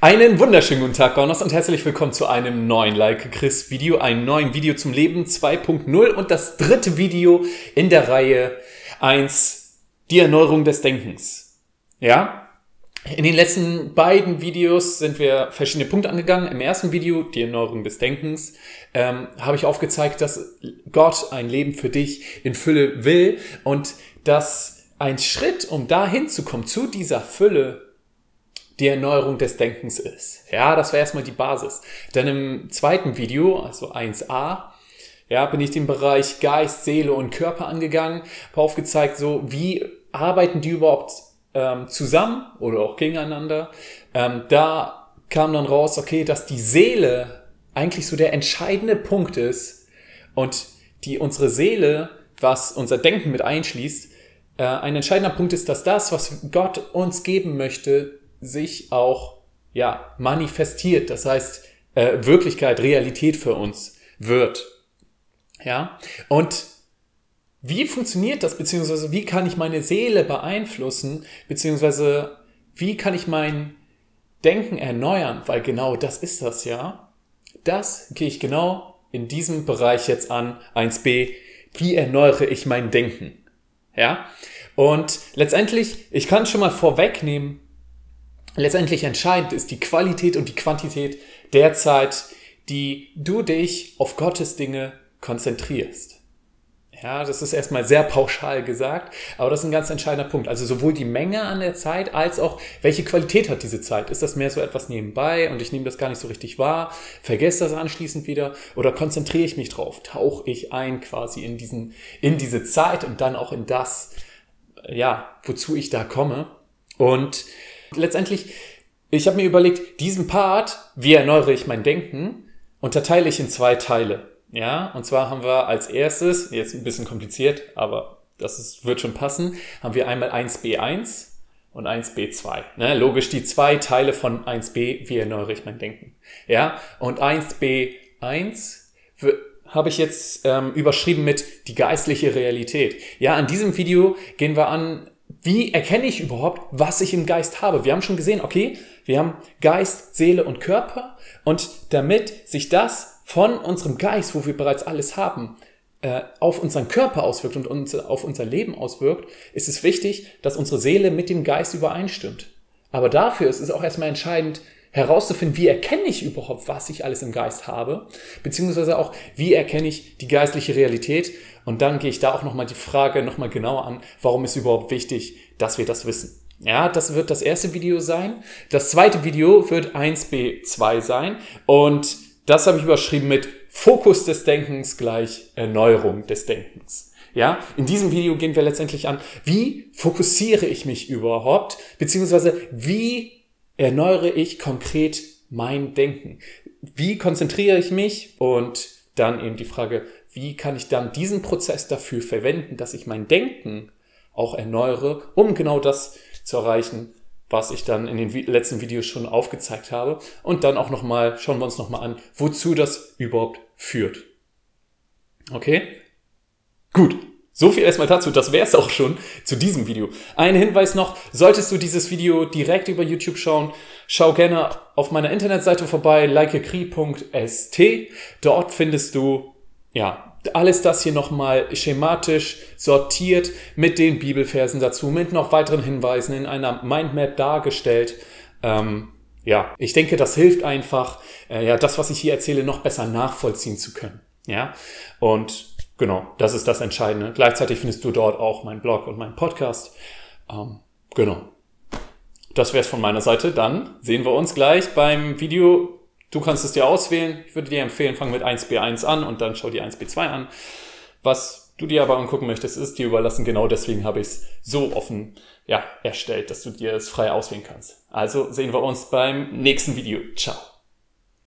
Einen wunderschönen guten Tag, Gornos, und herzlich willkommen zu einem neuen Like Chris Video, einem neuen Video zum Leben 2.0 und das dritte Video in der Reihe 1, die Erneuerung des Denkens. Ja? In den letzten beiden Videos sind wir verschiedene Punkte angegangen. Im ersten Video, die Erneuerung des Denkens, ähm, habe ich aufgezeigt, dass Gott ein Leben für dich in Fülle will und dass ein Schritt, um dahin zu kommen, zu dieser Fülle, die Erneuerung des Denkens ist. Ja, das wäre erstmal die Basis. Dann im zweiten Video, also 1a, ja, bin ich den Bereich Geist, Seele und Körper angegangen, habe aufgezeigt, so wie arbeiten die überhaupt ähm, zusammen oder auch gegeneinander. Ähm, da kam dann raus, okay, dass die Seele eigentlich so der entscheidende Punkt ist und die unsere Seele, was unser Denken mit einschließt, äh, ein entscheidender Punkt ist, dass das, was Gott uns geben möchte, sich auch ja, manifestiert. Das heißt, äh, Wirklichkeit, Realität für uns wird. Ja, und wie funktioniert das, beziehungsweise wie kann ich meine Seele beeinflussen, beziehungsweise wie kann ich mein Denken erneuern, weil genau das ist das ja. Das gehe ich genau in diesem Bereich jetzt an, 1b. Wie erneuere ich mein Denken? Ja, und letztendlich, ich kann schon mal vorwegnehmen, letztendlich entscheidend ist die Qualität und die Quantität der Zeit, die du dich auf Gottes Dinge konzentrierst. Ja, das ist erstmal sehr pauschal gesagt, aber das ist ein ganz entscheidender Punkt. Also sowohl die Menge an der Zeit als auch welche Qualität hat diese Zeit. Ist das mehr so etwas nebenbei und ich nehme das gar nicht so richtig wahr, vergesse das anschließend wieder oder konzentriere ich mich drauf, tauche ich ein quasi in diesen, in diese Zeit und dann auch in das, ja, wozu ich da komme. Und letztendlich, ich habe mir überlegt, diesen Part, wie erneuere ich mein Denken, unterteile ich in zwei Teile. Ja, und zwar haben wir als erstes, jetzt ein bisschen kompliziert, aber das ist, wird schon passen, haben wir einmal 1b1 und 1b2. Ne? Logisch die zwei Teile von 1b, wie erneuere ich mein Denken. Ja, und 1b1 habe ich jetzt ähm, überschrieben mit die geistliche Realität. Ja, in diesem Video gehen wir an, wie erkenne ich überhaupt, was ich im Geist habe? Wir haben schon gesehen, okay, wir haben Geist, Seele und Körper und damit sich das von unserem Geist, wo wir bereits alles haben, äh, auf unseren Körper auswirkt und auf unser Leben auswirkt, ist es wichtig, dass unsere Seele mit dem Geist übereinstimmt. Aber dafür ist es auch erstmal entscheidend, herauszufinden, wie erkenne ich überhaupt, was ich alles im Geist habe, beziehungsweise auch, wie erkenne ich die geistliche Realität. Und dann gehe ich da auch nochmal die Frage nochmal genauer an, warum ist überhaupt wichtig, dass wir das wissen. Ja, das wird das erste Video sein. Das zweite Video wird 1b2 sein und das habe ich überschrieben mit Fokus des Denkens gleich Erneuerung des Denkens. Ja, in diesem Video gehen wir letztendlich an, wie fokussiere ich mich überhaupt, beziehungsweise wie erneuere ich konkret mein Denken? Wie konzentriere ich mich? Und dann eben die Frage, wie kann ich dann diesen Prozess dafür verwenden, dass ich mein Denken auch erneuere, um genau das zu erreichen, was ich dann in den letzten Videos schon aufgezeigt habe. Und dann auch nochmal, schauen wir uns nochmal an, wozu das überhaupt führt. Okay? Gut. So viel erstmal dazu, das wäre es auch schon zu diesem Video. Ein Hinweis noch, solltest du dieses Video direkt über YouTube schauen, schau gerne auf meiner Internetseite vorbei, likekri.st. Dort findest du, ja, alles das hier nochmal schematisch sortiert mit den Bibelversen dazu, mit noch weiteren Hinweisen in einer Mindmap dargestellt. Ähm, ja, ich denke, das hilft einfach, äh, ja, das, was ich hier erzähle, noch besser nachvollziehen zu können. Ja, und Genau, das ist das Entscheidende. Gleichzeitig findest du dort auch meinen Blog und meinen Podcast. Ähm, genau. Das wäre es von meiner Seite. Dann sehen wir uns gleich beim Video. Du kannst es dir auswählen. Ich würde dir empfehlen, fang mit 1b1 an und dann schau dir 1b2 an. Was du dir aber angucken möchtest, ist dir überlassen. Genau deswegen habe ich es so offen ja, erstellt, dass du dir es frei auswählen kannst. Also sehen wir uns beim nächsten Video. Ciao.